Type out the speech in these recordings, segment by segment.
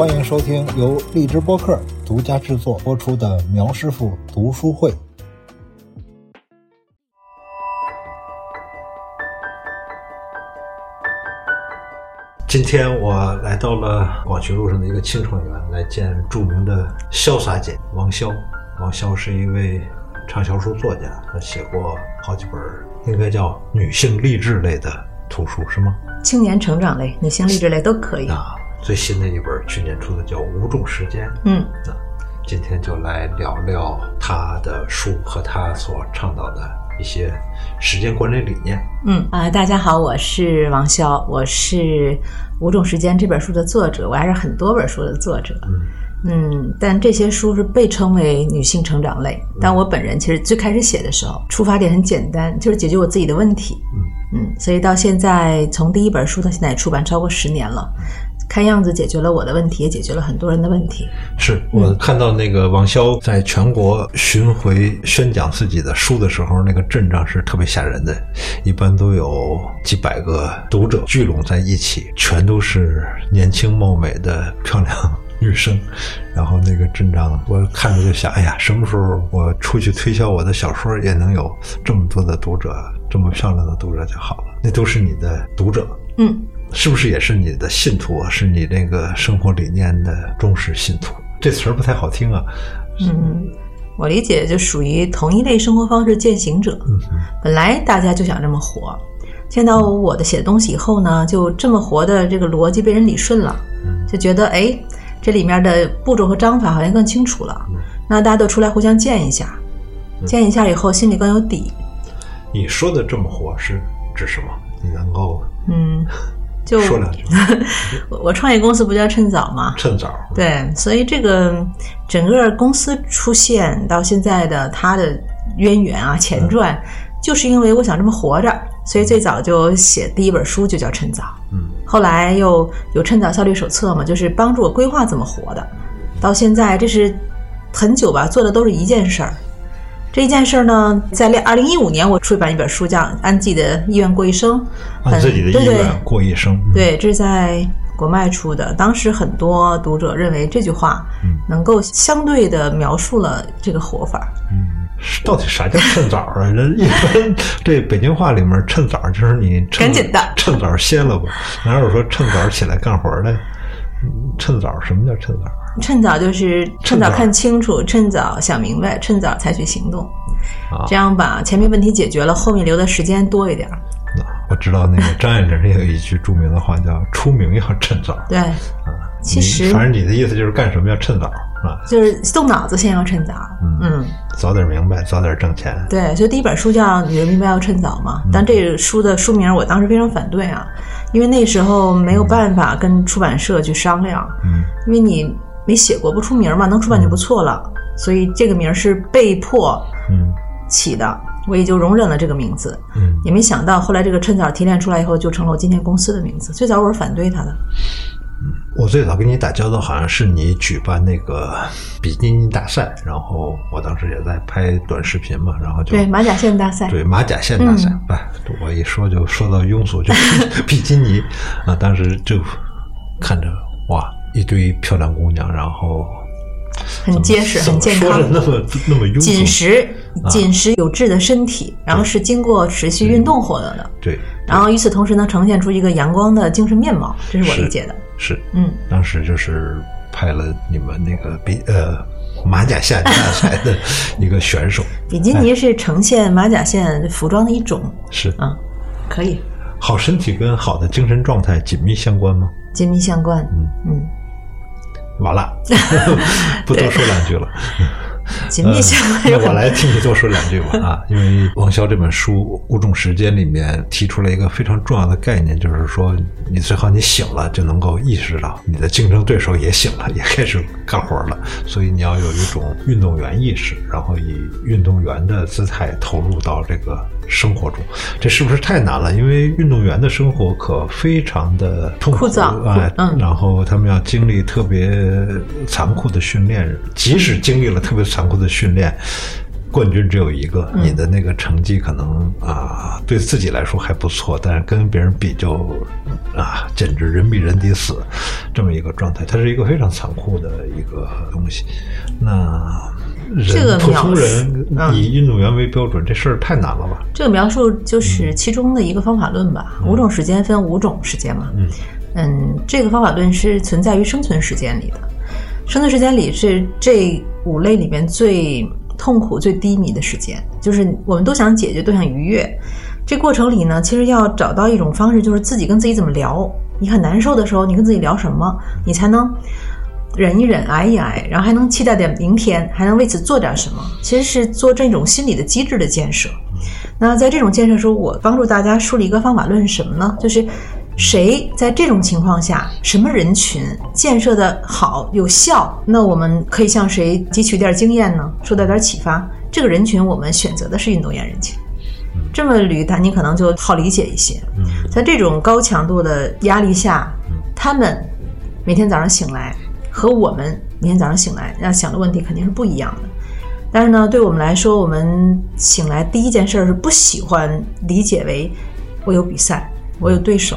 欢迎收听由荔枝播客独家制作播出的苗师傅读书会。今天我来到了广渠路上的一个青创园，来见著名的潇洒姐王潇。王潇是一位畅销书作家，他写过好几本，应该叫女性励志类的图书，是吗？青年成长类、女性励志类都可以。啊，最新的一本去年出的叫《无重时间》。嗯，那今天就来聊聊他的书和他所倡导的一些时间管理理念。嗯啊、大家好，我是王潇，我是《五种时间》这本书的作者，我还是很多本书的作者。嗯嗯，但这些书是被称为女性成长类。但我本人其实最开始写的时候，出发点很简单，就是解决我自己的问题。嗯嗯，所以到现在，从第一本书到现在也出版超过十年了，看样子解决了我的问题，也解决了很多人的问题。是我看到那个王潇在全国巡回宣讲自己的书的时候，那个阵仗是特别吓人的，一般都有几百个读者聚拢在一起，全都是年轻貌美的漂亮女生，然后那个阵仗，我看着就想，哎呀，什么时候我出去推销我的小说也能有这么多的读者，这么漂亮的读者就好了。那都是你的读者，嗯，是不是也是你的信徒啊？是你那个生活理念的忠实信徒？这词儿不太好听啊。嗯，我理解就属于同一类生活方式践行者。嗯本来大家就想这么活，见到我的写的东西以后呢，就这么活的这个逻辑被人理顺了，嗯就觉得哎，这里面的步骤和章法好像更清楚了。嗯那大家都出来互相见一下，见一下以后心里更有底。你说的这么活是指什么？你能够嗯，就说两句？我 我创业公司不叫趁早吗？趁早。对，所以这个整个公司出现到现在的它的渊源啊、前传，就是因为我想这么活着，所以最早就写第一本书就叫《趁早》，嗯后来又有《趁早效率手册》嘛，就是帮助我规划怎么活的。到现在这是很久吧，做的都是一件事儿。这一件事儿呢，在二零一五年我出版一本书，叫《按自己的意愿过一生》，按自己的意愿过一生。嗯，对，这是在国卖出的。当时很多读者认为这句话嗯能够相对的描述了这个活法。嗯，到底啥叫趁早啊？人一般这北京话里面趁早就是你趁赶紧的趁早歇了吧？哪有说趁早起来干活的？嗯趁早什么叫趁早？趁早就是趁早看清楚，趁早想明白，趁早采取行动，啊这样把前面问题解决了，后面留的时间多一点儿。啊我知道那个张爱玲也有一句著名的话叫“出名要趁早”。对，啊，其实反正你的意思就是干什么要趁早啊，就是动脑子先要趁早。嗯，早点明白，早点挣钱。对，所以第一本书叫《女人明白要趁早》嘛，但这个书的书名我当时非常反对啊，因为那时候没有办法跟出版社去商量，嗯因为你没写过不出名嘛，能出版就不错了，所以这个名儿是被迫嗯。起的，我也就容忍了这个名字，嗯。也没想到后来这个趁早提炼出来以后，就成了我今天公司的名字。最早我是反对他的，我最早跟你打交道，好像是你举办那个比基尼大赛，然后我当时也在拍短视频嘛，然后就对马甲线大赛，对马甲线大赛，不、我一说就说到庸俗，就是 比基尼。啊，当时就看着哇，一堆漂亮姑娘，然后很结实，很健康。那么那么紧实、紧实有致的身体，然后是经过持续运动获得的，对，然后与此同时呢，呈现出一个阳光的精神面貌，这是我理解的。是，嗯，当时就是派了你们那个比呃马甲线大赛的 一个选手，比基尼是呈现马甲线服装的一种，是。啊，可以。好身体跟好的精神状态紧密相关吗？紧密相关。嗯。嗯，完了，不多说两句了。紧密相关那我来替你多说两句吧啊，因为王潇这本书《物种时间》里面提出了一个非常重要的概念，就是说你最好你醒了就能够意识到你的竞争对手也醒了，也开始干活了，所以你要有一种运动员意识，然后以运动员的姿态投入到这个生活中，这是不是太难了？因为运动员的生活可非常的痛苦枯燥哎，嗯然后他们要经历特别残酷的训练，即使经历了特别残酷的训练，冠军只有一个，你的那个成绩可能啊对自己来说还不错，但是跟别人比就啊简直人比人得死，这么一个状态，它是一个非常残酷的一个东西。那这个普通描述人嗯以运动员为标准，这事儿太难了吧？这个描述就是其中的一个方法论吧。五种时间分五种时间嘛。嗯嗯，这个方法论是存在于生存时间里的。生存时间里是这五类里面最痛苦、最低迷的时间，就是我们都想解决，都想愉悦。这过程里呢，其实要找到一种方式，就是自己跟自己怎么聊。你很难受的时候，你跟自己聊什么，你才能忍一忍、挨一挨，然后还能期待点明天，还能为此做点什么。其实是做这种心理的机制的建设。那在这种建设中，我帮助大家梳理一个方法论是什么呢？就是谁在这种情况下，什么人群建设的好有效，那我们可以向谁汲取点经验呢？受到点启发。这个人群我们选择的是运动员人群。这么捋它，你可能就好理解一些。嗯在这种高强度的压力下，他们每天早上醒来和我们明天早上醒来要想的问题肯定是不一样的。但是呢，对我们来说，我们醒来第一件事儿是不喜欢理解为我有比赛，我有对手，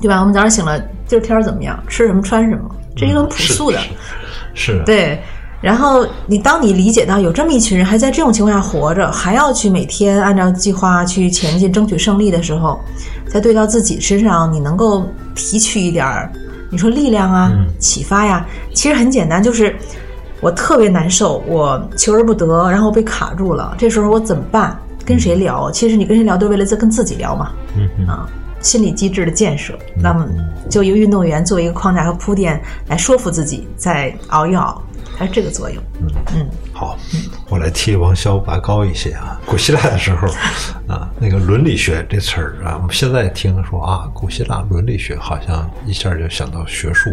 对吧？我们早上醒了，今儿天儿怎么样？吃什么穿什么？这是一个很朴素的。是是对，然后你当你理解到有这么一群人还在这种情况下活着，还要去每天按照计划去前进，争取胜利的时候，再对到自己身上，你能够提取一点儿，你说力量啊、启发呀，其实很简单，就是我特别难受，我求而不得，然后被卡住了，这时候我怎么办？跟谁聊？其实你跟谁聊都为了在跟自己聊嘛。嗯嗯啊，心理机制的建设，那么就一个运动员作为一个框架和铺垫来说服自己，再熬一熬，它是这个作用。嗯，好，我来替王潇拔高一些啊。古希腊的时候啊，那个伦理学这词儿啊，我们现在听说啊，古希腊伦理学好像一下就想到学术，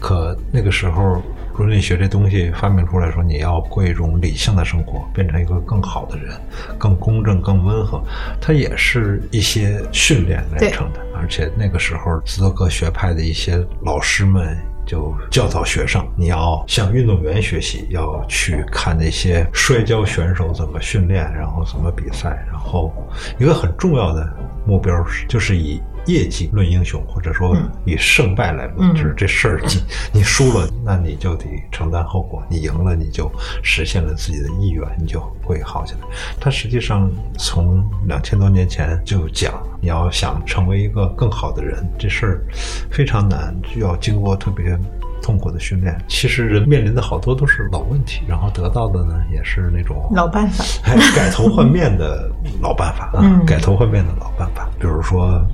可那个时候伦理学这东西发明出来说，你要过一种理性的生活，变成一个更好的人，更公正、更温和，它也是一些训练来成的。而且那个时候，斯多葛学派的一些老师们就教导学生，你要向运动员学习，要去看那些摔跤选手怎么训练，然后怎么比赛，然后一个很重要的目标是，就是以业绩论英雄，或者说以胜败来论，嗯就是这事儿你你输了，那你就得承担后果；你赢了，你就实现了自己的意愿，你就会好起来。它实际上从两千多年前就讲，你要想成为一个更好的人，这事儿非常难，需要经过特别痛苦的训练。其实人面临的好多都是老问题，然后得到的呢也是那种老办法。哎，改头换面的老办法啊，嗯改头换面的老办法。比如说，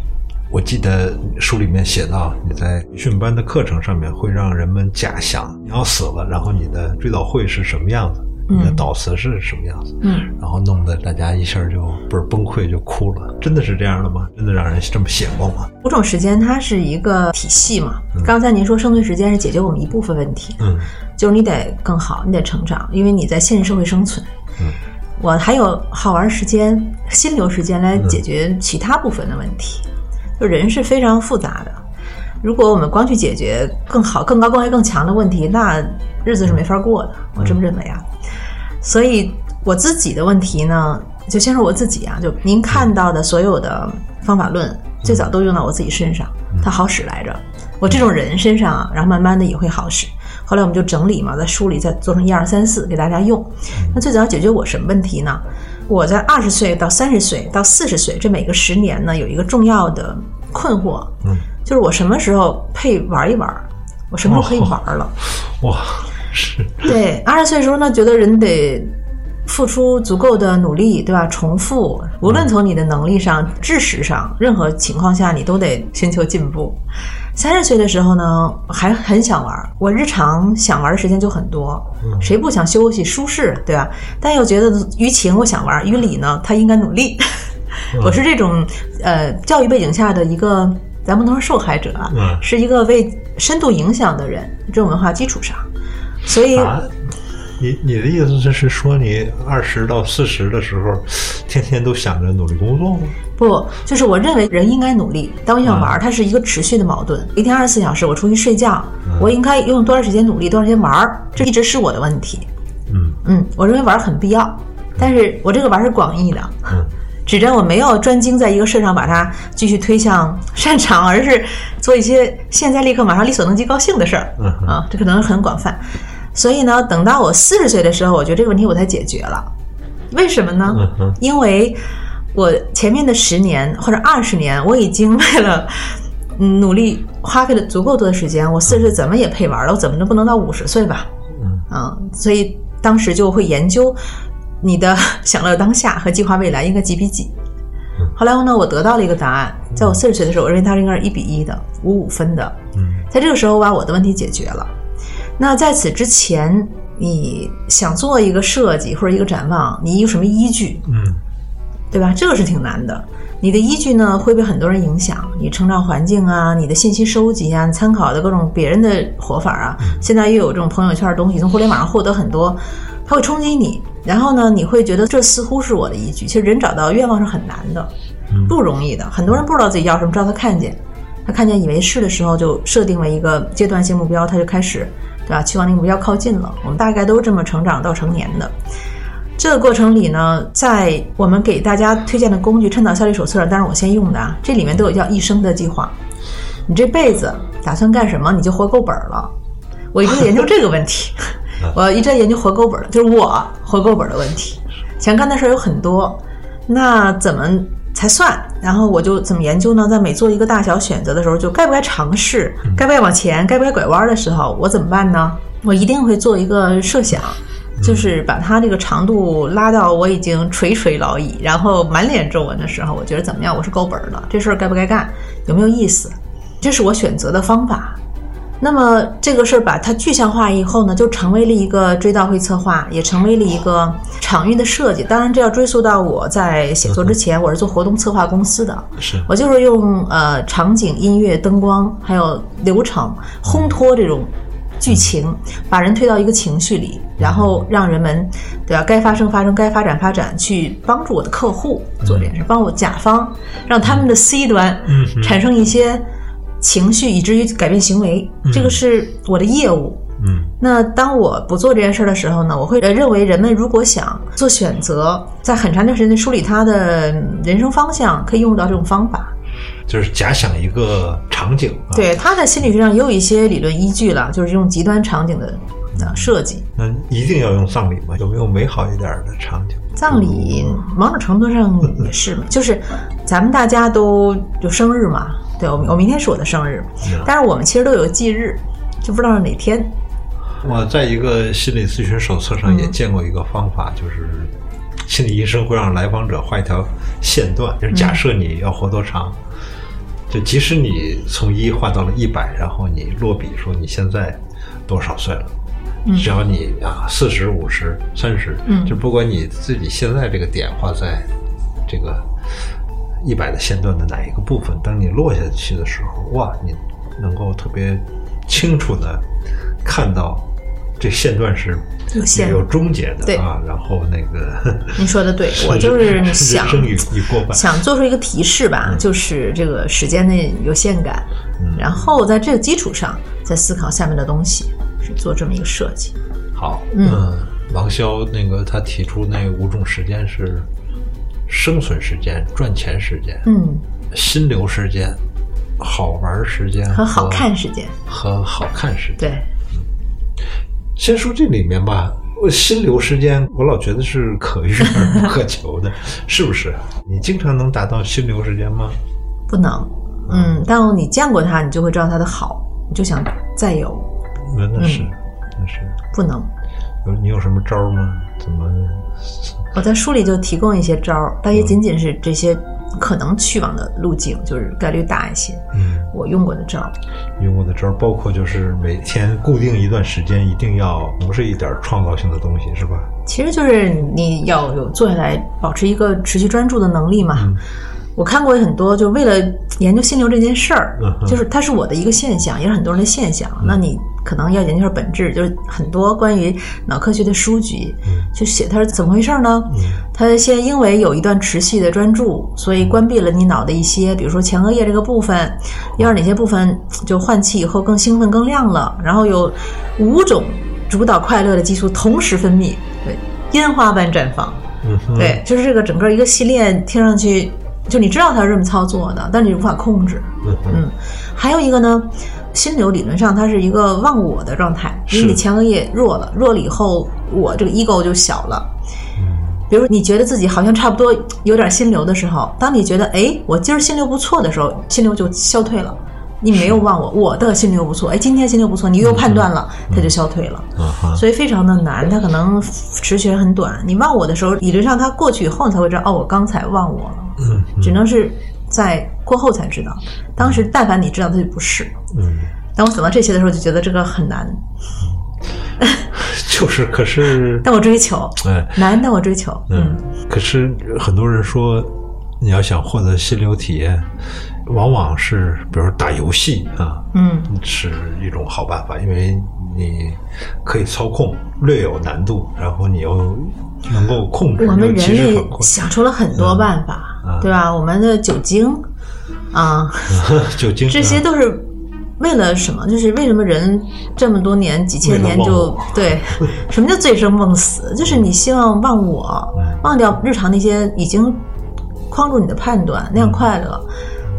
我记得书里面写到，你在培训班的课程上面会让人们假想你要死了，然后你的追悼会是什么样子，你的悼词是什么样子，嗯，然后弄得大家一下就不是崩溃就哭了。真的是这样的吗？真的让人这么写过吗？五种时间它是一个体系嘛。刚才您说生存时间是解决我们一部分问题，嗯就是你得更好，你得成长，因为你在现实社会生存。嗯，我还有好玩时间、心流时间来解决其他部分的问题。就人是非常复杂的，如果我们光去解决更好、更高、更爱、更强的问题，那日子是没法过的。我这么认为啊。所以我自己的问题呢，就先说我自己啊，就您看到的所有的方法论，最早都用到我自己身上，它好使来着。我这种人身上啊，然后慢慢的也会好使。后来我们就整理嘛，在书里再做成一二三四给大家用。那最早解决我什么问题呢？我在二十岁到三十岁到四十岁这每个十年呢，有一个重要的困惑，嗯，就是我什么时候配玩一玩，我什么时候可以玩了。哇，是对，二十岁的时候呢，觉得人得付出足够的努力，对吧？重复，无论从你的能力上、知识上，任何情况下你都得寻求进步。三十岁的时候呢，还很想玩，我日常想玩的时间就很多，谁不想休息舒适，对吧？但又觉得于情我想玩，于理呢，他应该努力。我是这种呃教育背景下的一个，咱不能说受害者啊，嗯是一个被深度影响的人，这种文化基础上，所以。啊，你你的意思就是说你二十到四十的时候，天天都想着努力工作吗？不，就是我认为人应该努力，但我想玩儿，它是一个持续的矛盾。一天二十四小时，我出去睡觉，我应该用多长时间努力，多长时间玩儿，这一直是我的问题。嗯嗯，我认为玩儿很必要，但是我这个玩是广义的，嗯 指针我没有专精在一个事上把它继续推向擅长，而是做一些现在立刻马上力所能及高兴的事儿嗯哼啊，这可能很广泛。所以呢，等到我四十岁的时候，我觉得这个问题我才解决了。为什么呢？因为我前面的十年或者二十年，我已经为了嗯努力花费了足够多的时间，我四十岁怎么也配玩了，我怎么能不能到五十岁吧？嗯嗯，所以当时就会研究你的享乐当下和计划未来应该几比几。后来呢，我得到了一个答案，在我四十岁的时候，我认为它应该是一比一的，五五分的。嗯在这个时候，我把我的问题解决了。那在此之前，你想做一个设计或者一个展望，你有什么依据？嗯对吧？这个是挺难的。你的依据呢会被很多人影响，你成长环境啊，你的信息收集啊，你参考的各种别人的活法啊。现在又有这种朋友圈的东西，从互联网上获得很多，它会冲击你。然后呢，你会觉得这似乎是我的依据。其实人找到愿望是很难的，不容易的。很多人不知道自己要什么，直到他看见，他看见以为是的时候，就设定了一个阶段性目标，他就开始，对吧？去往那个目标靠近了。我们大概都是这么成长到成年的。这个过程里呢，在我们给大家推荐的工具《趁早效率手册》上，当然我先用的啊，这里面都有叫一生的计划。你这辈子打算干什么，你就活够本儿了。我一直在研究这个问题，我一直在研究活够本儿，就是我活够本儿的问题。想干的事儿有很多，那怎么才算？然后我就怎么研究呢？在每做一个大小选择的时候，就该不该尝试，该不该往前，该不该拐弯的时候，我怎么办呢？我一定会做一个设想，就是把它这个长度拉到我已经垂垂老矣，然后满脸皱纹的时候，我觉得怎么样？我是够本儿的，这事儿该不该干？有没有意思？这是我选择的方法。那么这个事儿把它具象化以后呢，就成为了一个追悼会策划，也成为了一个场域的设计。当然，这要追溯到我在写作之前，我是做活动策划公司的，是我就是用呃场景、音乐、灯光还有流程烘托这种剧情，把人推到一个情绪里，然后让人们对吧？该发生发生，该发展发展，去帮助我的客户做这件事，帮我甲方让他们的 C 端产生一些情绪，以至于改变行为。这个是我的业务。嗯那当我不做这件事的时候呢，我会呃认为人们如果想做选择，在很长一段时间内梳理他的人生方向，可以用到这种方法。就是假想一个场景啊，对，他在心理学上也有一些理论依据了，就是用极端场景的呃设计。那一定要用葬礼吗？有没有美好一点的场景？葬礼某种程度上也是嘛，就是咱们大家都有生日嘛，对我我明天是我的生日，但是我们其实都有忌日，就不知道是哪天。我在一个心理咨询手册上也见过一个方法，就是心理医生会让来访者画一条线段，就是假设你要活多长，就即使你从一画到了一百，然后你落笔说你现在多少岁了。只要你啊，四十五十、三十，嗯就不管你自己现在这个点画在这个一百的线段的哪一个部分，当你落下去的时候，哇，你能够特别清楚的看到这线段是有线有终结的啊。然后那个 您说的对，我就是想想做出一个提示吧，就是这个时间的有限感，然后在这个基础上再思考下面的东西，是做这么一个设计。好，嗯，王潇那个他提出那五种时间是生存时间、赚钱时间、嗯，心流时间、好玩时间和好看时间，和好看时间。对，先说这里面吧，我心流时间，我老觉得是可遇而不 可求的，是不是？你经常能达到心流时间吗？不能，嗯，但你见过它，你就会知道它的好，你就想再有，那那是，嗯那是。不能。有你有什么招吗？怎么？我在书里就提供一些招儿，但也仅仅是这些可能去往的路径，就是概率大一些。嗯，我用过的招儿，用过的招儿包括就是每天固定一段时间，一定要从事一点创造性的东西，是吧？其实就是你要有坐下来保持一个持续专注的能力嘛。嗯我看过很多，就为了研究心流这件事儿，嗯就是它是我的一个现象，也是很多人的现象。那你可能要研究本质，就是很多关于脑科学的书籍，就写它是怎么回事呢？它先因为有一段持续的专注，所以关闭了你脑的一些，比如说前额叶这个部分，要是哪些部分就换气以后更兴奋、更亮了，然后有五种主导快乐的激素同时分泌，对，烟花般绽放。对，就是这个整个一个系列听上去，就你知道它是这么操作的，但你无法控制。嗯，还有一个呢，心流理论上它是一个忘我的状态，因为你是前额叶弱了，弱了以后，我这个 ego 就小了。嗯比如你觉得自己好像差不多有点心流的时候，当你觉得哎，我今儿心流不错的时候，心流就消退了。你没有忘我，我的心流不错，哎，今天心流不错，你又判断了，它就消退了。所以非常的难，它可能持续很短。你忘我的时候，理论上它过去以后，你才会知道，哦，我刚才忘我了。嗯只能是在过后才知道。当时但凡你知道，它就不是。嗯，当我想到这些的时候，就觉得这个很难，就是，可是，但我追求哎，难，但我追求。嗯，可是很多人说，你要想获得心流体验，往往是比如说打游戏啊，嗯，是一种好办法，因为你可以操控，略有难度，然后你又能够控制，我们人类。想出了很多办法，嗯对吧？我们的酒精啊，这些都是为了什么？就是为什么人这么多年、几千年就 对？什么叫醉生梦死？就是你希望忘我，嗯忘掉日常那些已经框住你的判断，那样快乐。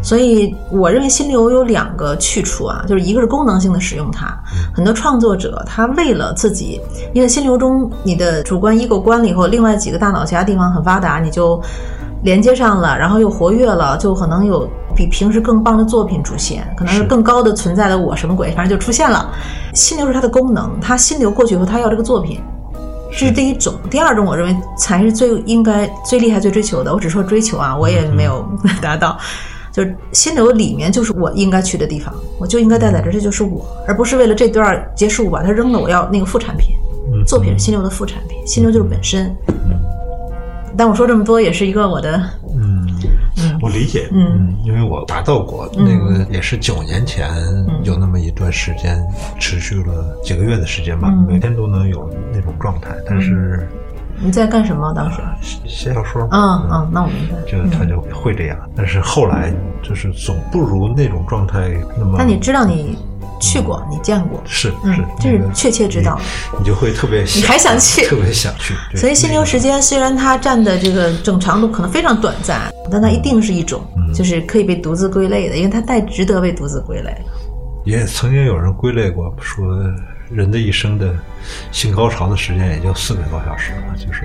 所以我认为心流有两个去处啊，就是一个是功能性的使用它，很多创作者他为了自己，因为心流中你的主观 ego 关了以后，另外几个大脑其他地方很发达，你就连接上了，然后又活跃了，就可能有比平时更棒的作品出现，可能是是更高的存在的我什么鬼，反正就出现了。心流是它的功能，它心流过去以后，它要这个作品。这是第一种，第二种，我认为才是最应该、最厉害、最追求的。我只说追求啊，我也没有 达到。就是心流里面就是我应该去的地方，我就应该待在这儿，这就是我，而不是为了这段结束把它扔了，我要那个副产品。嗯作品是心流的副产品，心流就是本身。但我说这么多，也是一个我的嗯，我理解，嗯，因为我达到过，那个也是九年前有那么一段时间，持续了几个月的时间吧，嗯每天都能有那种状态，但是你在干什么当时？写写小说，嗯嗯，那我明白。就他就会这样，但是后来就是总不如那种状态那么。那你知道你去过，你见过，是嗯是，这是确切知道的。你你就会特别想，你还想去特别想去。所以心流时间虽然它占的这个整长度可能非常短暂，但它一定是一种，就是可以被独自归类的，因为它太值得被独自归类。也曾经有人归类过，说人的一生的性高潮的时间也就四个多小时了，就是，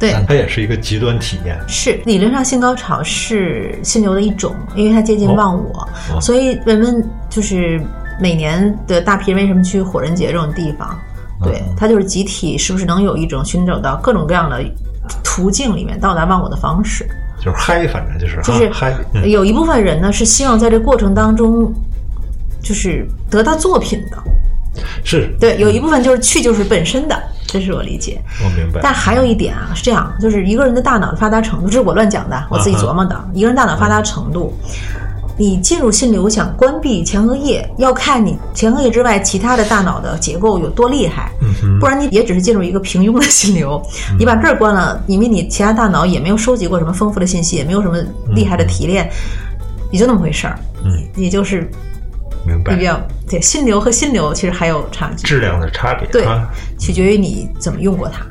对，但它也是一个极端体验。是理论上性高潮是心流的一种，因为它接近忘我，哦所以人们就是每年的大批人为什么去火人节这种地方？对，嗯它就是集体是不是能有一种寻找到各种各样的途径里面到达忘我的方式？就是嗨，反正就是就是嗨，嗯有一部分人呢是希望在这过程当中，就是得到作品的，是，对，有一部分就是去就是本身的，这是我理解。我明白。但还有一点啊，是这样，就是一个人的大脑的发达程度，这是我乱讲的，我自己琢磨的。一个人大脑发达程度，你进入心流想关闭前额叶，要看你前额叶之外其他的大脑的结构有多厉害，不然你也只是进入一个平庸的心流。你把这儿关了，因为你其他大脑也没有收集过什么丰富的信息，也没有什么厉害的提炼，也就那么回事儿。嗯，也就是明白比。较对心流和心流其实还有差距。质量的差别，对啊，取决于你怎么用过它。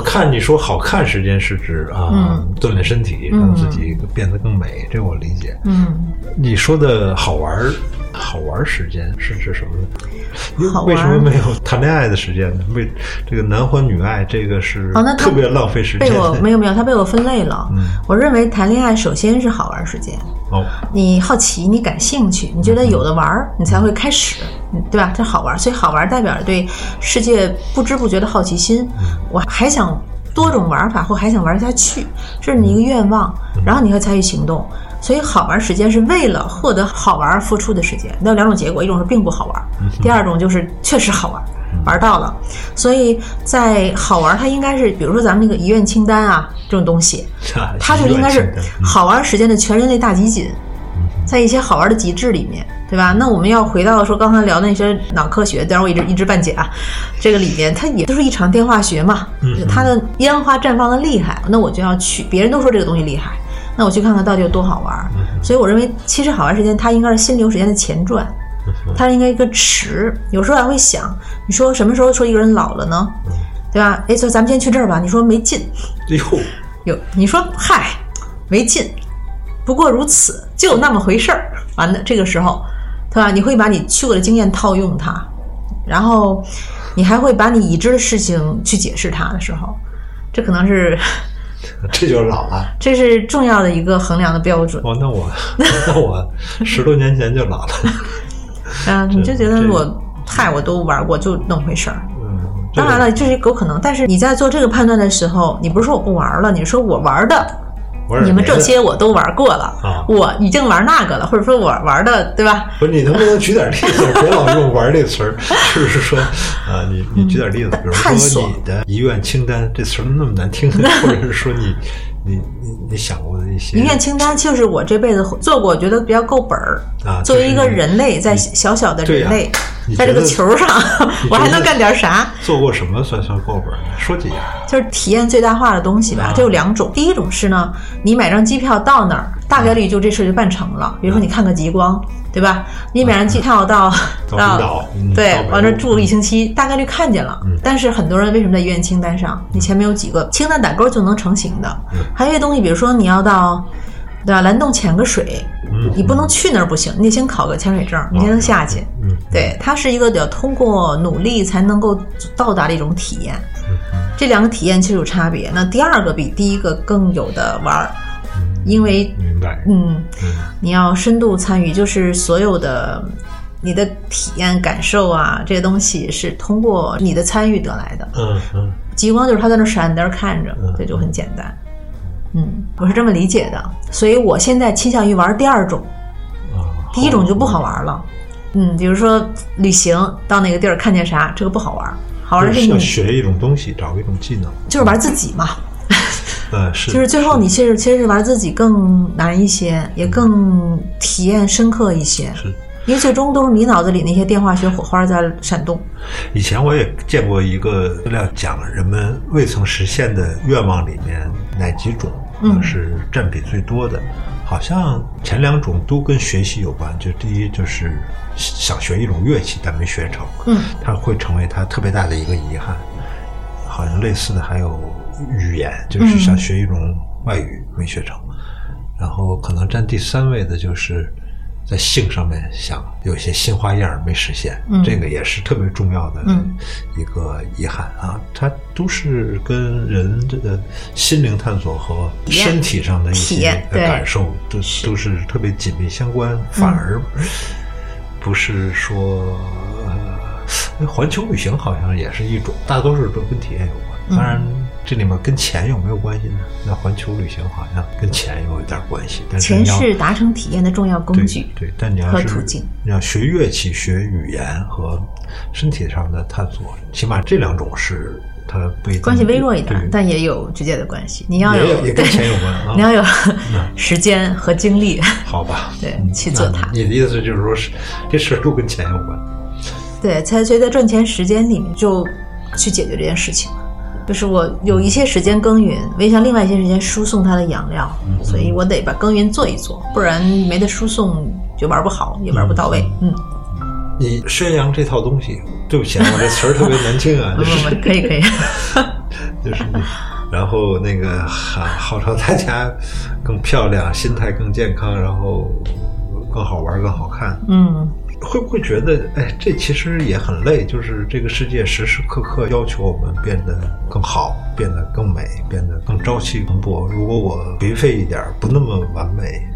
我看你说好看时间是指啊，嗯锻炼身体，让自己变得更美，这我理解。嗯，你说的好玩儿，好玩儿时间是指什么呢？好为什么没有谈恋爱的时间呢？为这个男欢女爱，这个是哦那特别浪费时间被我。没有没有，他被我分类了。我认为谈恋爱首先是好玩时间，哦，你好奇，你感兴趣，你觉得有的玩儿，你才会开始，嗯对吧？这好玩，所以好玩代表着对世界不知不觉的好奇心。我还想多种玩法，或还想玩下去，这是你一个愿望，然后你会参与行动。所以好玩时间是为了获得好玩而付出的时间。那有两种结果，一种是并不好玩，第二种就是确实好玩。玩到了，所以在好玩，它应该是，比如说咱们那个遗愿清单啊，这种东西，它就应该是好玩时间的全人类大集锦，在一些好玩的极致里面，对吧？那我们要回到说刚才聊的那些脑科学，当然我一直一知半解啊，这个里面它也都是一场电化学嘛，它的烟花绽放的厉害，那我就要去，别人都说这个东西厉害，那我去看看到底有多好玩。所以我认为，其实好玩时间它应该是心流时间的前传。它应该一个池，有时候还会想，你说什么时候说一个人老了呢？对吧？哎，说咱们先去这儿吧，你说没劲，哎呦，有你说嗨，没劲，不过如此，就那么回事儿。完了，这个时候，对吧？你会把你去过的经验套用它，然后你还会把你已知的事情去解释它的时候，这可能是 这就是老了。这是重要的一个衡量的标准。哦，那我 那我十多年前就老了。嗯，你就觉得我嗨，我都玩过，就那么回事儿。嗯，当然了，这是有可能，但是你在做这个判断的时候，你不是说我不玩了，你说我玩的，玩你们这些我都玩过了，啊我已经玩那个了，或者说我玩的，对吧？不是你能不能举点例子？别老用“玩”这词儿，就是说，啊，你你举点例子，比如说你的遗愿清单，这词儿那么难听，或者是说你你你你想过的一些遗愿清单就是我这辈子做过，我觉得比较够本儿。啊，作为一个人类，在小小的人类，你在这个球上，我还能干点啥？做过什么算算够本儿？说几样？就是体验最大化的东西吧啊。这有两种，第一种是呢，你买张机票到那儿，大概率就这事儿就办成了。比如说你看个极光，对吧？你买张机票到到对往那住一星期，大概率看见了嗯。但是很多人为什么在医院清单上？你前面有几个清单打勾就能成型的嗯？还有一些东西，比如说你要到。对吧？蓝洞潜个水，嗯你不能去那儿不行，你得先考个潜水证，你才能下去。嗯，对，它是一个得通过努力才能够到达的一种体验。这两个体验其实有差别。那第二个比第一个更有的玩儿，因为明白。嗯，嗯你要深度参与，就是所有的你的体验感受啊，这些东西是通过你的参与得来的。嗯嗯极光就是他在那闪在那儿看着嗯，这就很简单。嗯，我是这么理解的，所以我现在倾向于玩第二种，啊，第一种就不好玩了。嗯，比如说旅行到哪个地儿看见啥，这个不好玩。好玩的是是要你学一种东西，找一种技能。就是玩自己嘛，呃，是，就是最后你其实其实是玩自己更难一些，也更体验深刻一些，是。因为最终都是你脑子里那些电化学火花在闪动。以前我也见过一个资料，讲人们未曾实现的愿望里面哪几种嗯是占比最多的。好像前两种都跟学习有关，就第一就是想学一种乐器但没学成，嗯，它会成为他特别大的一个遗憾。好像类似的还有语言，就是想学一种外语没学成，然后可能占第三位的就是在性上面想有些新花样没实现，嗯这个也是特别重要的嗯一个遗憾啊。它都是跟人这个心灵探索和身体上的一些感受都都是特别紧密相关，反而不是说。呃，环球旅行好像也是一种，大多数都跟体验有关。嗯当然，这里面跟钱有没有关系呢？那环球旅行好像跟钱有一点关系，但是钱是达成体验的重要工具。对，但你要是和途径你要学乐器、学语言和身体上的探索，起码这两种是它不一关系微弱一点，但也有直接的关系。你要有也跟钱有关啊 你要有 时间和精力。好吧？对嗯去做它你的意思就是说是这事儿都跟钱有关？对，才所以在赚钱时间里面就去解决这件事情了。就是我有一些时间耕耘，我也想另外一些时间输送它的养料，所以我得把耕耘做一做，不然没得输送就玩不好，也玩不到位。嗯，你宣扬这套东西，对不起啊，我这词儿特别难听啊，不就是不不，可以可以。就是你，然后那个号号召大家更漂亮，心态更健康，然后更好玩、更好看。嗯，会不会觉得，哎，这其实也很累？就是这个世界时时刻刻要求我们变得更好，变得更美，变得更朝气蓬勃。如果我颓废一点，不那么完美，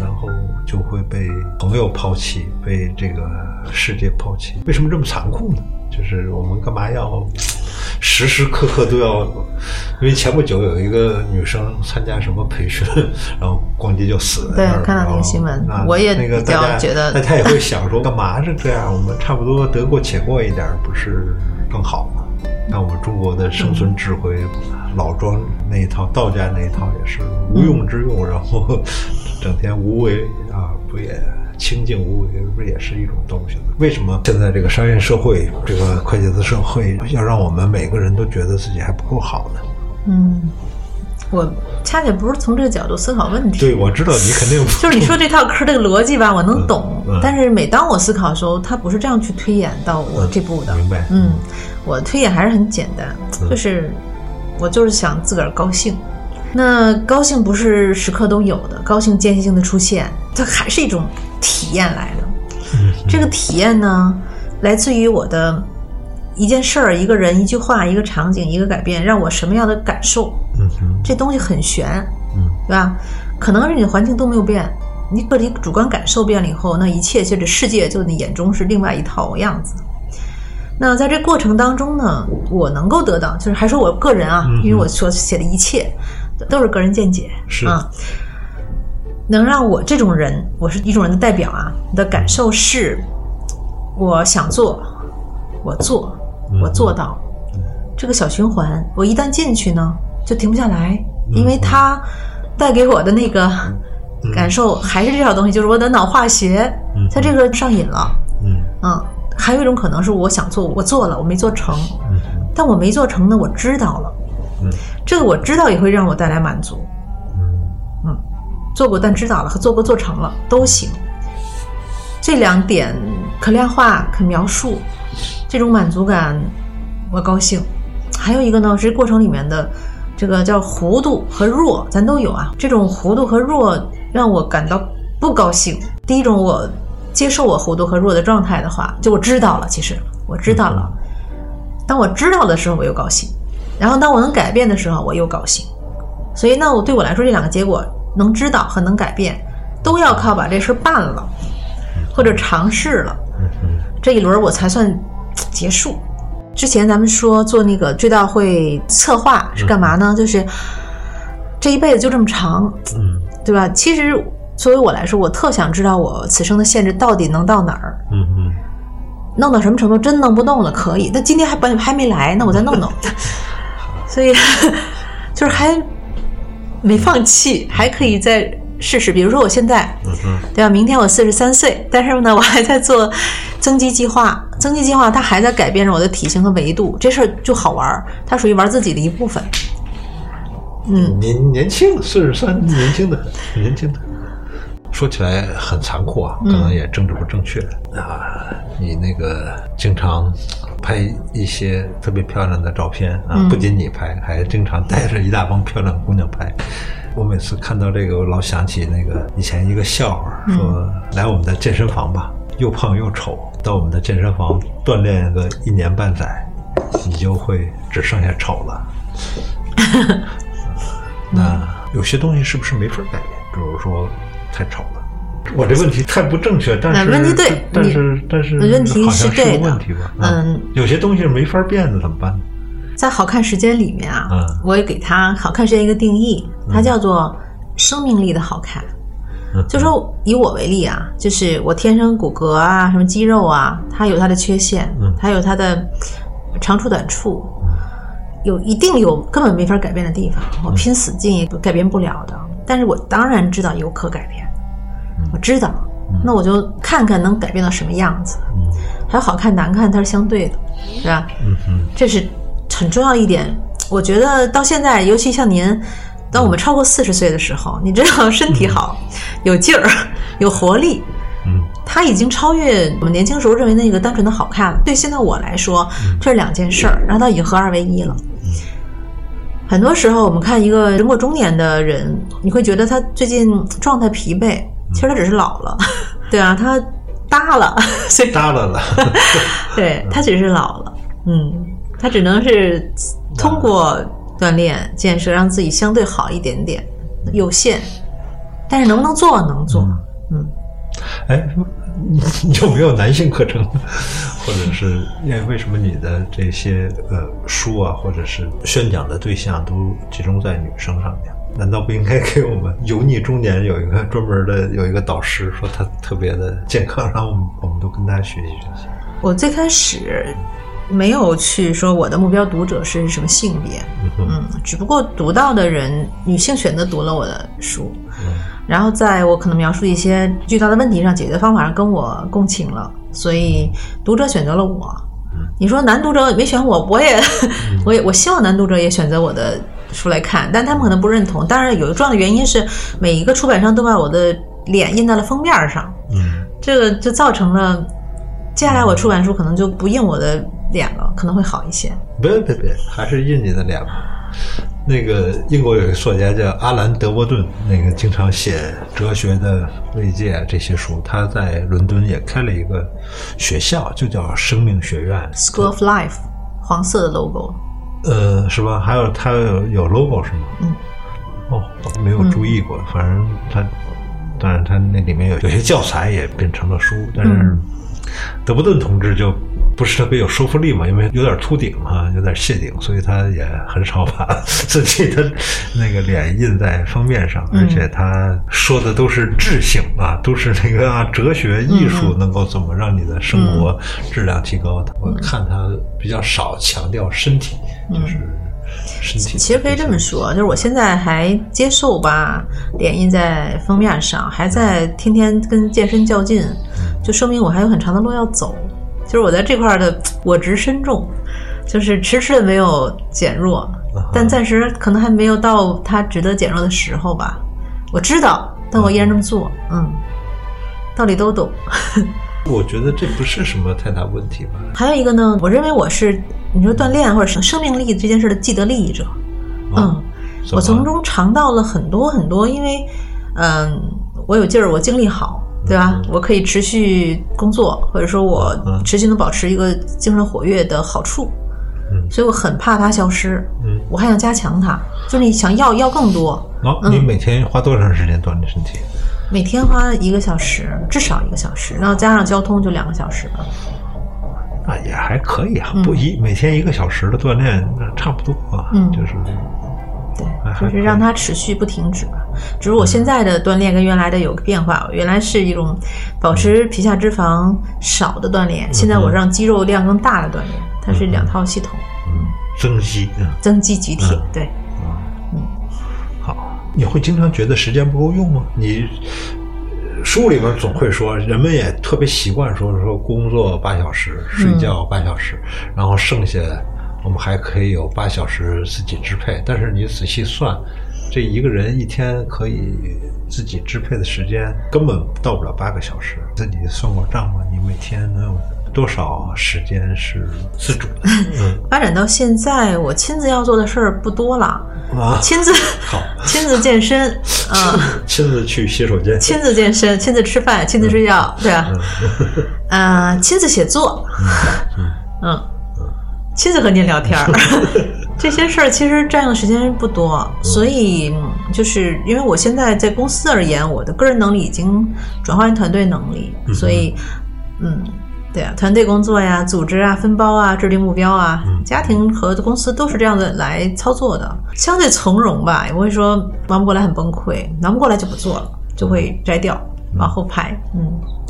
然后就会被朋友抛弃，被这个世界抛弃。为什么这么残酷呢？就是我们干嘛要时时刻刻都要？因为前不久有一个女生参加什么培训，然后咣叽就死。对看到那个新闻那我也那个大家觉得那他也会想说，干嘛是这样？我们差不多得过且过一点，不是更好吗？那我们中国的生存智慧，老庄那一套，道家那一套也是无用之用，然后整天无为啊，不也清净无为，不是也是一种东西吗？为什么现在这个商业社会，这个快节奏社会，要让我们每个人都觉得自己还不够好呢？嗯，我恰恰不是从这个角度思考问题。对，我知道你肯定 就是你说这套嗑这个逻辑吧，我能懂，嗯嗯但是每当我思考的时候，他不是这样去推演到我这步的。明白嗯，我推演还是很简单，嗯就是我就是想自个儿高兴。那高兴不是时刻都有的，高兴间歇性的出现，它还是一种体验来的。嗯这个体验呢，来自于我的一件事儿、一个人、一句话、一个场景、一个改变，让我什么样的感受？嗯这东西很玄，嗯对吧？可能是你的环境都没有变，你个体主观感受变了以后，那一切就这世界就你眼中是另外一套样子。那在这过程当中呢，我能够得到，就是还说我个人啊，嗯因为我所写的一切都是个人见解，是啊，能让我这种人，我是一种人的代表啊，的感受是，我想做，我做，我做到，这个小循环，我一旦进去呢，就停不下来，因为它带给我的那个感受还是这套东西，就是我的脑化学，它这个上瘾了。嗯。嗯，还有一种可能是我想做，我做了，我没做成，嗯。但我没做成呢，我知道了，嗯。这个我知道也会让我带来满足。做过但知道了和做过做成了都行。这两点可量化、可描述，这种满足感，我高兴。还有一个呢，是过程里面的这个叫糊涂和弱，咱都有啊。这种糊涂和弱让我感到不高兴。第一种，我接受我糊涂和弱的状态的话，就我知道了，其实我知道了。当我知道的时候，我又高兴；然后当我能改变的时候，我又高兴。所以呢，我对我来说，这两个结果能知道和能改变，都要靠把这事儿办了，或者尝试了，这一轮我才算结束。之前咱们说做那个追悼会策划是干嘛呢？就是这一辈子就这么长，嗯对吧？其实作为我来说，我特想知道我此生的限制到底能到哪儿，嗯嗯弄到什么程度，真弄不动了可以。但今天还不还没来，那我再弄弄。所以 就是还没放弃，还可以再试试。比如说我现在，对吧？明天我四十三岁，但是呢，我还在做增肌计划。增肌计划它还在改变着我的体型和维度，这事儿就好玩儿，它属于玩自己的一部分。嗯，年年轻四十三，年轻的很，年轻的。说起来很残酷啊，可能也政治不正确、啊。你那个经常拍一些特别漂亮的照片啊，不仅你拍，还经常带着一大帮漂亮姑娘拍。我每次看到这个，我老想起那个以前一个笑话，说来我们的健身房吧，又胖又丑，到我们的健身房锻炼个一年半载，你就会只剩下丑了。那有些东西是不是没法改变？比如说太丑了。我这问题太不正确，但是问题对但是但是问题是对的问题吧？啊嗯，有些东西是没法变的，怎么办？在好看时间里面啊，嗯我也给它好看时间一个定义，它叫做生命力的好看。嗯就说以我为例啊，就是我天生骨骼啊，什么肌肉啊，它有它的缺陷，嗯它有它的长处短处，有一定有根本没法改变的地方，我拼死劲也改变不了的。但是我当然知道有可改变，我知道，那我就看看能改变到什么样子。还有好看难看，它是相对的，是吧？嗯哼，这是很重要一点。我觉得到现在，尤其像您，当我们超过四十岁的时候，你知道身体好、有劲儿、有活力，嗯它已经超越我们年轻时候认为那个单纯的好看了。对现在我来说，这是两件事儿，然后它已经合二为一了。很多时候，我们看一个人过中年的人，你会觉得他最近状态疲惫，其实他只是老了，对啊，他耷了，所以耷拉了，对他只是老了，嗯，他只能是通过锻炼建设让自己相对好一点点，有限，但是能不能做能做，嗯，哎，有没有男性课程，或者是因为为什么你的这些呃书啊，或者是宣讲的对象都集中在女生上面？难道不应该给我们油腻中年有一个专门的有一个导师，说他特别的健康，然后我们我们都跟他学习学习？我最开始没有去说我的目标读者是什么性别，嗯，只不过读到的人女性选择读了我的书，然后在我可能描述一些巨大的问题上解决方法上跟我共情了，所以读者选择了我。你说男读者没选我，我也我也我希望男读者也选择我的出来看，但他们可能不认同。当然，有一个重要的原因是，每一个出版商都把我的脸印在了封面上，嗯，这个就造成了接下来我出版书可能就不印我的脸了，可能会好一些。别别别，还是印你的脸吧。那个英国有一个作家叫阿兰·德伯顿，那个经常写哲学的慰藉这些书。他在伦敦也开了一个学校，就叫生命学院 School of Life，黄色的 logo。呃，是吧？还有它有有 logo 是吗？嗯。哦，没有注意过。反正它，当然它那里面有有些教材也变成了书，但是德布顿同志就。不是特别有说服力嘛，因为有点秃顶啊，有点谢顶，所以他也很少把 自己的那个脸印在封面上，而且他说的都是智性啊，都是那个啊，哲学艺术能够怎么让你的生活质量提高。我看他比较少强调身体，就是身体。其实可以这么说，就是我现在还接受吧脸印在封面上，还在天天跟健身较劲，就说明我还有很长的路要走。就是我在这块的我执深重，就是迟迟的没有减弱，但暂时可能还没有到它值得减弱的时候吧。我知道，但我依然这么做。嗯，道理都懂。我觉得这不是什么太大问题吧。还有一个呢，我认为我是你说锻炼或者是生命力这件事的既得利益者。嗯，我从中尝到了很多很多，因为嗯，我有劲儿，我精力好。对吧？我可以持续工作，或者说我持续能保持一个精神活跃的好处，嗯，所以我很怕它消失，嗯，我还想加强它，就是你想要要更多。哦，你每天花多长时间锻炼身体？每天花一个小时，至少一个小时，然后加上交通就两个小时吧。啊，也还可以啊，不一每天一个小时的锻炼，那差不多啊，嗯，就是。对，就是让它持续不停止吧。只是我现在的锻炼跟原来的有个变化，原来是一种保持皮下脂肪少的锻炼，现在我让肌肉量更大的锻炼，它是两套系统。嗯，增肌，增肌举铁，对。嗯，好。你会经常觉得时间不够用吗？你书里面总会说，人们也特别习惯说说工作八小时，睡觉八小时，然后剩下。我们还可以有八小时自己支配，但是你仔细算，这一个人一天可以自己支配的时间根本到不了八个小时。自己算过账吗？你每天能有多少时间是自主的？嗯，发展到现在，我亲自要做的事儿不多了啊，亲自好，亲自健身啊，亲自去洗手间，亲自健身，亲自吃饭，亲自睡觉，对吧？啊，亲自写作，嗯。亲自和您聊天儿，这些事儿其实占用的时间不多，所以就是因为我现在在公司而言，我的个人能力已经转化为团队能力，所以，嗯，对啊，团队工作呀、组织啊、分包啊、制定目标啊，家庭和公司都是这样的来操作的，相对从容吧，也不会说忙不过来很崩溃，忙不过来就不做了，就会摘掉，往后排，嗯，对。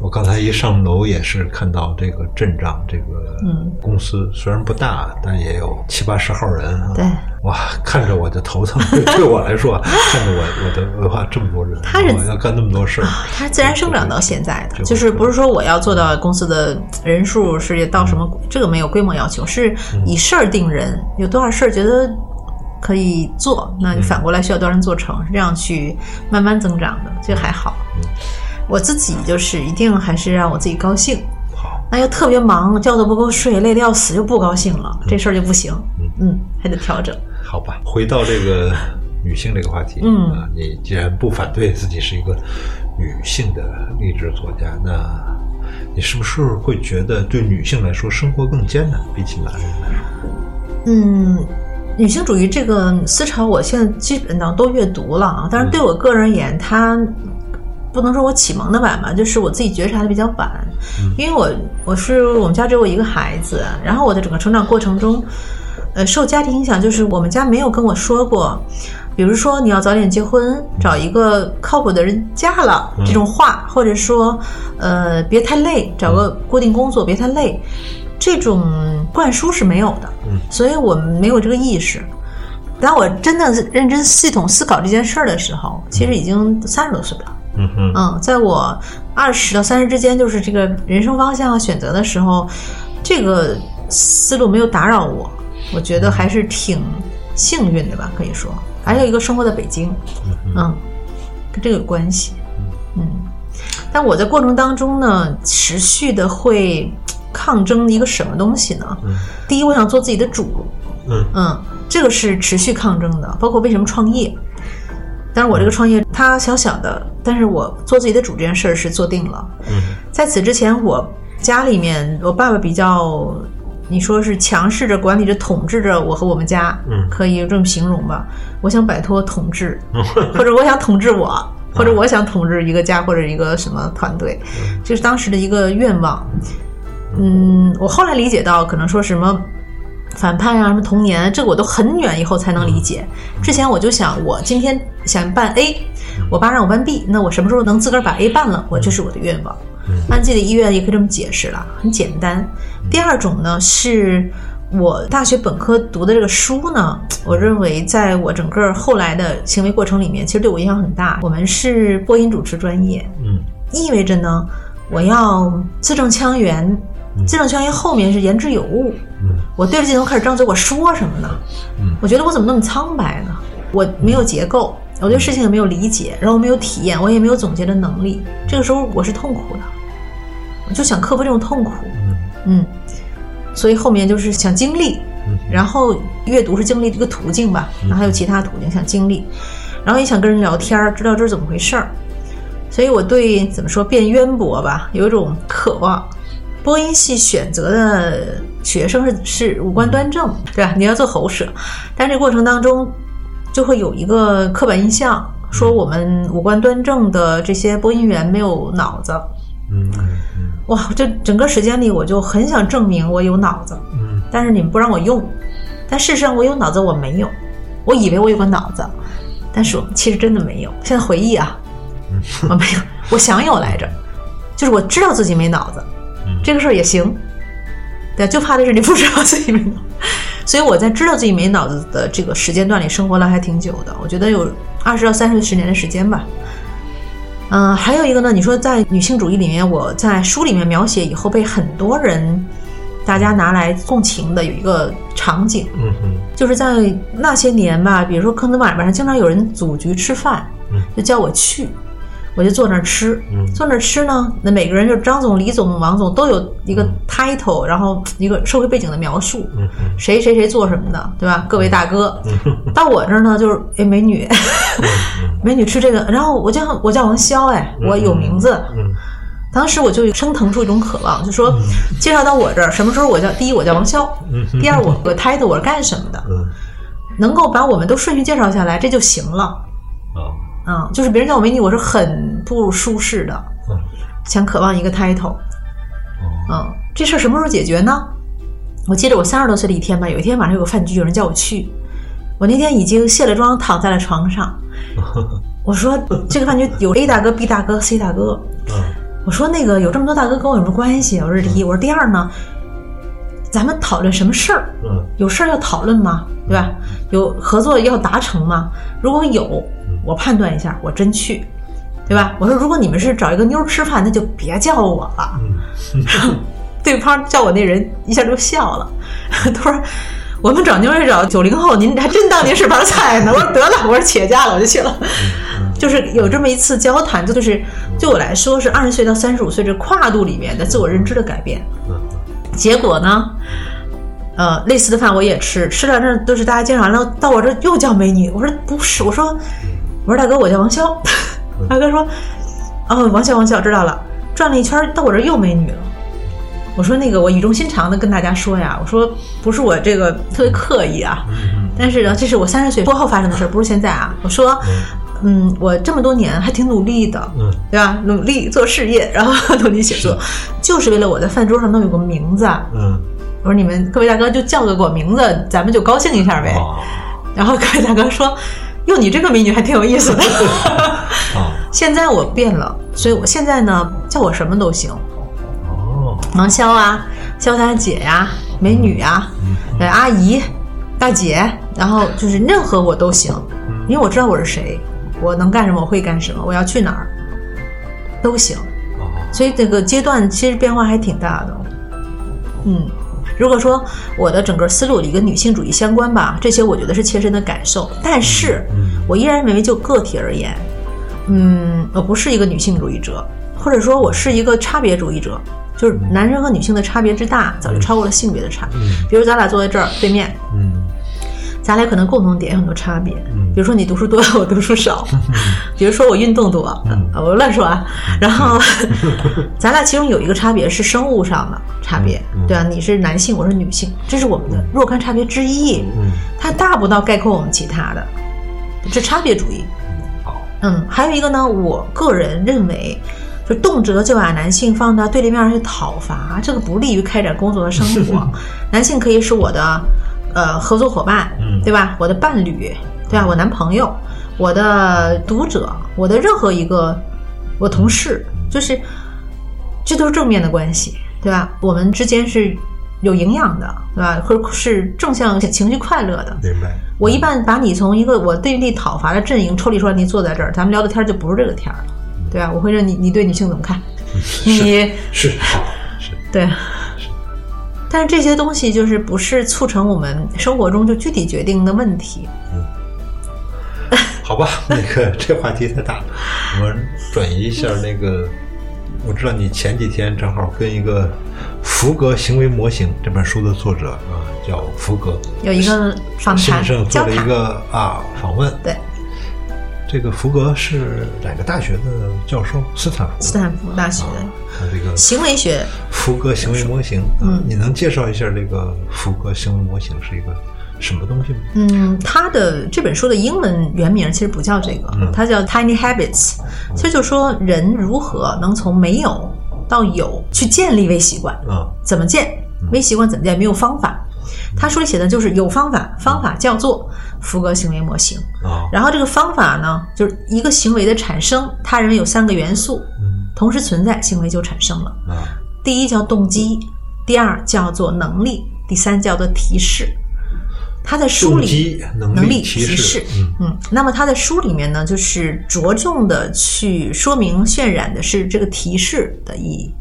我刚才一上楼也是看到这个镇长这个公司，虽然不大，但也有七八十号人啊。对，哇，看着我就头疼。对我来说，看着我我的文化这么多人，他是要干那么多事儿，他是自然生长到现在的，就是不是说我要做到公司的人数是到什么，这个没有规模要求，是以事儿定人，有多少事儿觉得可以做，那你反过来需要多少人做成，是这样去慢慢增长的，这还好。我自己就是一定还是让我自己高兴，好，那又特别忙，觉都不够睡，累得要死，又不高兴了，这事儿就不行，嗯嗯，还得调整。好吧，回到这个 女性这个话题，嗯啊，你既然不反对自己是一个女性的励志作家，那你是不是会觉得对女性来说生活更艰难，比起男人来说？嗯，女性主义这个思潮，我现在基本上都阅读了啊，但是对我个人而言，它。不能说我启蒙的晚吧，就是我自己觉察的比较晚，因为我我是我们家只有我一个孩子，然后我的整个成长过程中，呃，受家庭影响，就是我们家没有跟我说过，比如说你要早点结婚，找一个靠谱的人嫁了这种话，或者说呃别太累，找个固定工作别太累，这种灌输是没有的，所以我们没有这个意识。当我真的认真系统思考这件事儿的时候，其实已经三十多岁了。嗯嗯，在我二十到三十之间，就是这个人生方向选择的时候，这个思路没有打扰我，我觉得还是挺幸运的吧，可以说。还有一个生活在北京，嗯，跟这个有关系，嗯。但我在过程当中呢，持续的会抗争一个什么东西呢？第一，我想做自己的主，嗯嗯，这个是持续抗争的。包括为什么创业？但是我这个创业它小小的，但是我做自己的主这件事儿是做定了。嗯，在此之前，我家里面我爸爸比较，你说是强势着管理着统治着我和我们家，嗯可以这么形容吧。我想摆脱统治，或者我想统治我，或者我想统治一个家或者一个什么团队，这是当时的一个愿望。嗯，我后来理解到，可能说什么反叛啊，什么童年，这个我都很远以后才能理解。之前我就想，我今天想办 A，我爸让我办 B，那我什么时候能自个儿把 A 办了，我这是我的愿望。按自己的意愿也可以这么解释了，很简单。第二种呢，是我大学本科读的这个书呢，我认为在我整个后来的行为过程里面，其实对我影响很大。我们是播音主持专业，嗯意味着呢，我要字正腔圆，字正腔圆后面是言之有物。嗯我对着镜头开始张嘴，我说什么呢？嗯我觉得我怎么那么苍白呢？我没有结构，我对事情也没有理解，然后没有体验，我也没有总结的能力。这个时候我是痛苦的，我就想克服这种痛苦。嗯嗯，所以后面就是想经历，嗯然后阅读是经历这个途径吧，然后还有其他途径想经历，然后也想跟人聊天儿，知道这是怎么回事儿。所以我对怎么说变渊博吧，有一种渴望。播音系选择的学生是是五官端正，对吧？你要做喉舌，但这过程当中就会有一个刻板印象，说我们五官端正的这些播音员没有脑子。嗯嗯哇，这整个时间里我就很想证明我有脑子，嗯但是你们不让我用。但事实上我有脑子，我没有，我以为我有个脑子，但是我其实真的没有。现在回忆啊，我没有，我想有来着，就是我知道自己没脑子，这个事儿也行。对，就怕的是你不知道自己没脑。所以我在知道自己没脑子的这个时间段里生活了还挺久的，我觉得有二十到三十十年的时间吧。嗯、还有一个呢，你说在女性主义里面，我在书里面描写以后被很多人大家拿来共情的有一个场景，嗯哼就是在那些年吧，比如说可能晚晚上经常有人组局吃饭嗯，就叫我去，我就坐那儿吃。嗯坐那儿吃呢，那每个人就是张总、李总、王总都有一个 title，然后一个社会背景的描述，谁谁谁做什么的，对吧？各位大哥，到我这儿呢就是哎美女，美女吃这个，然后我叫我叫王潇，哎，我有名字。嗯当时我就升腾出一种渴望，就说介绍到我这儿，什么时候我叫第一我叫王潇，第二我我 title 我是干什么的，嗯能够把我们都顺序介绍下来，这就行了。啊嗯，就是别人叫我美女，我是很不舒适的，嗯想渴望一个 title。哦嗯，这事儿什么时候解决呢？我记得我三十多岁的一天吧，有一天晚上有个饭局，有人叫我去，我那天已经卸了妆，躺在了床上。我说这个饭局有 A 大哥、B 大哥、C 大哥。嗯我说那个有这么多大哥跟我有什么关系？我说第一，我说第二呢，咱们讨论什么事儿？嗯有事儿要讨论吗？对吧？有合作要达成吗？如果有，我判断一下，我真去，对吧？我说如果你们是找一个妞吃饭，那就别叫我了。对方叫我那人一下就笑了，他说。我们找妞儿是找九零后，您还真当您是盘菜呢。我说得了，我说企业家了，我就去了。就是有这么一次交谈，这就是对我来说是二十岁到三十五岁这跨度里面的自我认知的改变。嗯结果呢，呃，类似的饭我也吃，吃了这都是大家介绍完了，到我这又叫美女。我说不是，我说我说大哥，我叫王潇。大哥说，哦，王潇王潇知道了。转了一圈，到我这又没女了。我说那个，我语重心长的跟大家说呀，我说不是我这个特别刻意啊，但是呢，这是我三十岁过后发生的事儿，不是现在啊。我说，嗯，我这么多年还挺努力的，嗯对吧？努力做事业，然后 努力写作，就是为了我在饭桌上能有个名字。嗯我说你们各位大哥就叫个我名字，咱们就高兴一下呗。哦然后各位大哥说：“哟，你这个美女还挺有意思的。哦 现在我变了，所以我现在呢叫我什么都行，哦。王潇啊，潇洒姐呀、美女呀、呃阿姨、大姐，然后就是任何我都行，因为我知道我是谁，我能干什么，我会干什么，我要去哪儿都行。哦。所以这个阶段其实变化还挺大的。嗯，如果说我的整个思路里跟女性主义相关吧，这些我觉得是切身的感受。但是，我依然认为就个体而言，嗯，我不是一个女性主义者，或者说我是一个差别主义者，就是男人和女性的差别之大，早就超过了性别的差。比如咱俩坐在这儿对面，嗯咱俩可能共同点有很多差别，比如说你读书多，我读书少，比如说我运动多，呃我乱说啊。然后 咱俩其中有一个差别是生物上的差别，对啊，你是男性，我是女性，这是我们的若干差别之一，它大不到概括我们其他的，这差别主义。好，嗯，还有一个呢，我个人认为，就动辄就把男性放到对立面上去讨伐，这个不利于开展工作和生活。男性可以是我的呃合作伙伴，嗯对吧？我的伴侣，对吧？我男朋友，我的读者，我的任何一个我同事，就是这都是正面的关系，对吧？我们之间是有营养的，对吧？或者是正向情绪快乐的。明白。我一般把你从一个我对立讨伐的阵营抽离出来，你坐在这儿，咱们聊的天儿就不是这个天儿了，对吧？我会问你，你对女性怎么看？你是好是对，但是这些东西就是不是促成我们生活中就具体决定的问题。嗯好吧，那个这话题太大了，我们转移一下那个。我知道你前几天正好跟一个福格行为模型这本书的作者啊，叫福格，有一个访谈先生做了一，个啊访问。对，这个福格是哪个大学的教授？斯坦福。斯坦福大学的他这个行为学福格行为模型，嗯，你能介绍一下这个福格行为模型是一个什么东西吗？嗯，他的这本书的英文原名其实不叫这个，它叫 Tiny Habits，其实就是说人如何能从没有到有去建立微习惯，啊，怎么建微习惯怎么建，没有方法。他书里写的就是有方法，方法叫做福格行为模型。啊，然后这个方法呢，就是一个行为的产生，他认为有三个元素嗯同时存在，行为就产生了。啊，第一叫动机，第二叫做能力，第三叫做提示。他在书里能力提示示，嗯嗯，那么他在书里面呢，就是着重的去说明渲染的是这个提示的意义。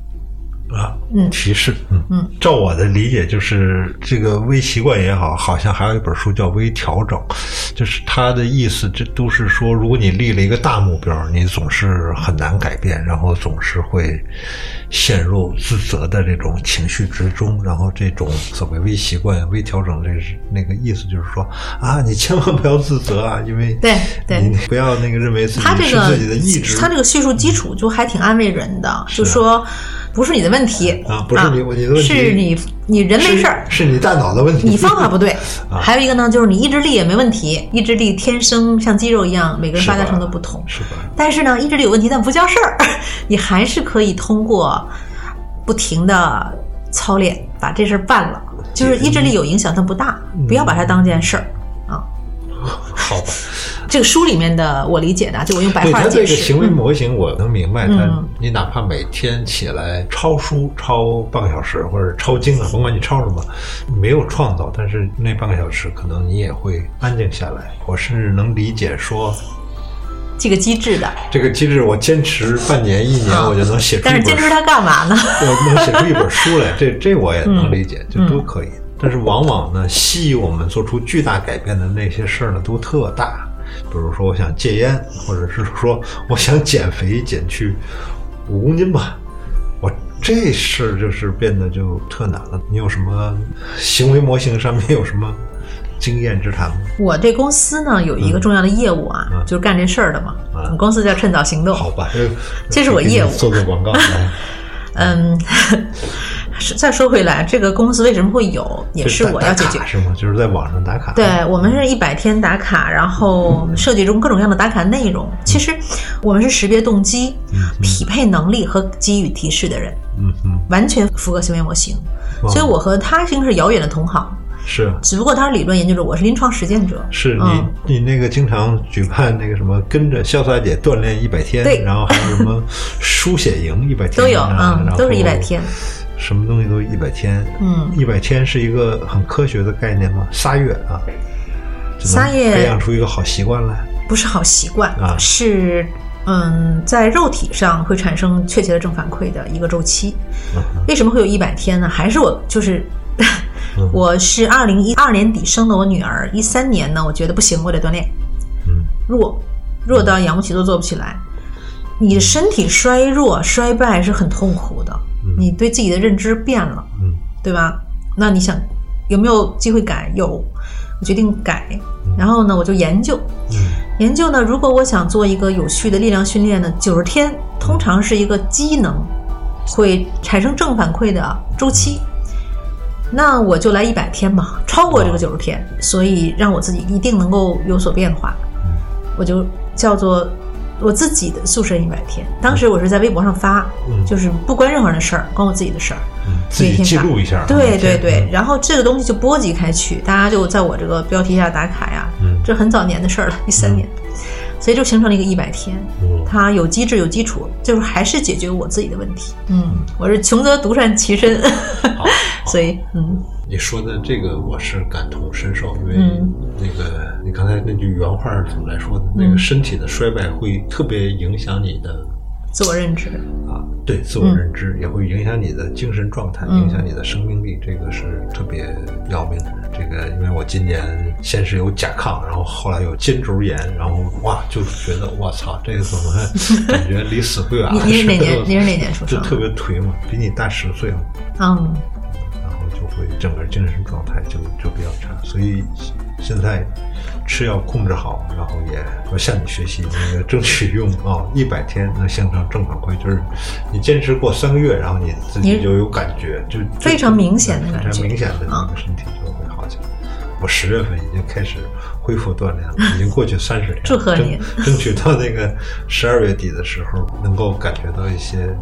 啊，嗯。提示，嗯。嗯，照我的理解，就是这个微习惯也好，好像还有一本书叫微调整，就是它的意思，这都是说，如果你立了一个大目标，你总是很难改变，然后总是会陷入自责的这种情绪之中，然后这种所谓微习惯、微调整，这是那个意思，就是说啊，你千万不要自责啊，因为对对。你不要那个认为自己是自己的意志，他这个叙述基础就还挺安慰人的，就说不是你的问题啊不是你你的问题是你你人没事儿，是你大脑的问题，你方法不对。啊还有一个呢，就是你意志力也没问题，意志力天生像肌肉一样，每个人发达程度不同。是吧？但是呢，意志力有问题，但不叫事儿，你还是可以通过不停的操练把这事儿办了。就是意志力有影响，但不大，不要把它当件事儿啊。好吧。这个书里面的我理解的，就我用白话解释。个行为模型，我能明白。它嗯你哪怕每天起来抄书抄半个小时，或者抄经啊，甭管你抄什么，没有创造，但是那半个小时可能你也会安静下来。我甚至能理解说，这个机制的，这个机制我坚持半年一年，我就能写出但是坚持它干嘛呢？我能写出一本书来，这这我也能理解，嗯这都可以。但是往往呢，吸引我们做出巨大改变的那些事儿呢，都特大。比如说，我想戒烟，或者是说我想减肥，减去五公斤吧，我这事儿就是变得就特难了。你有什么行为模型上面有什么经验之谈吗？我这公司呢有一个重要的业务啊，嗯就是干这事儿的嘛。嗯我们公司叫趁早行动。好吧，这这是我业务做做广告。嗯，是再说回来，这个公司为什么会有，也是我要解决。是吗？就是在网上打卡。对我们是一百天打卡，然后设计中各种各样的打卡内容。其实我们是识别动机、匹配能力和给予提示的人，嗯嗯，完全符合行为模型。哇所以我和他应该是遥远的同行，是。只不过他是理论研究者，我是临床实践者。是你、嗯你那个经常举办那个什么跟着潇洒姐锻炼一百天，对然后还有什么书写营一百天都有，啊嗯，都是一百，天。什么东西都一百天，嗯。一百天是一个很科学的概念吗？仨月啊，仨月培养出一个好习惯来，不是好习惯，啊。是嗯，在肉体上会产生确切的正反馈的一个周期。嗯为什么会有一百天呢？还是我就是嗯 我是二零一二年底生的我女儿，一三年呢，我觉得不行，我得锻炼，嗯。弱弱到仰不起坐坐不起来。你的身体衰弱衰败是很痛苦的，你对自己的认知变了，嗯对吧？那你想有没有机会改？有，我决定改。然后呢，我就研究，嗯研究呢，如果我想做一个有序的力量训练呢，九十天通常是一个机能会产生正反馈的周期。那我就来一百天吧，超过这个九十天，所以让我自己一定能够有所变化。我就叫做我自己的塑身一百天。当时我是在微博上发，嗯就是不关任何人的事儿，关我自己的事儿。嗯，自己记录一下。对对对，，然后这个东西就波及开去，大家就在我这个标题下打卡呀。嗯这很早年的事儿了，一三年，所以就形成了一个一百天。嗯它有机制有基础，就是还是解决我自己的问题。嗯，我是穷则独善其身，好，所以嗯你说的这个我是感同身受，因为嗯那个你刚才那句原话是怎么来说的？那个身体的衰败会特别影响你的自我认知。啊，对自我认知，也会影响你的精神状态，嗯影响你的生命力，这个是特别要命的。这个因为我今年先是有甲亢，然后后来有肩周炎，然后哇，就觉得我操，这个怎么 感觉离死不远了？你你是哪 年吧你是哪年出生就特别颓嘛，比你大十岁嘛。嗯会整个精神状态就就比较差，所以现在吃药控制好，然后也要向你学习，那个争取用啊一百天能形成正反馈，就是你坚持过三个月，然后你自己就有感觉，就就非常明显的非感觉常明显的那个身体就会好起来。我十月份已经开始恢复锻炼了，已经过去三十天了，祝贺你争争取到那个十二月底的时候，能够感觉到一些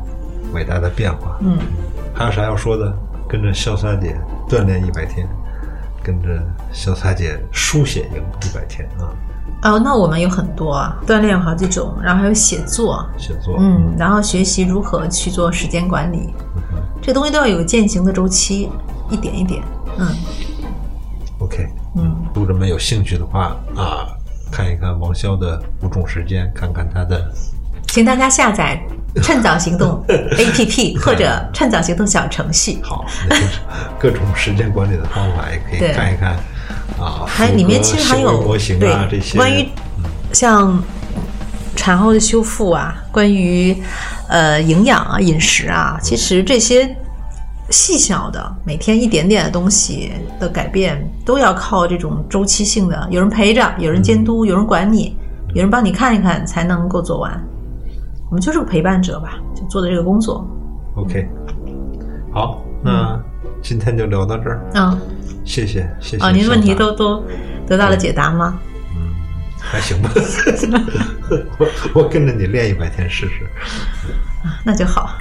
伟大的变化。嗯，还有啥要说的？跟着潇洒姐锻炼一百天，跟着潇洒姐书写营一百天啊，哦，那我们有很多啊，锻炼有好几种，然后还有写作，写作。嗯，然后学习如何去做时间管理，这东西都要有践行的周期，一点一点。嗯。OK，嗯，读者们有兴趣的话啊，看一看王潇的五种时间，看看他的请大家下载“趁早行动 ”APP 或者“趁早行动”小程序。好，各种时间管理的方法，也可以看一看啊。还里面其实还有为模型对啊这些，关于像产后的修复啊，关于呃营养啊、饮食啊，其实这些细小的每天一点点的东西的改变，都要靠这种周期性的，有人陪着，有人监督，有人管你，有人帮你看一看，才能够做完。我们就是个陪伴者吧，就做的这个工作。OK，好，那今天就聊到这儿，嗯，谢谢谢谢。啊，您的问题都都得到了解答吗？嗯还行吧 我我跟着你练一百天试试。啊，那就好。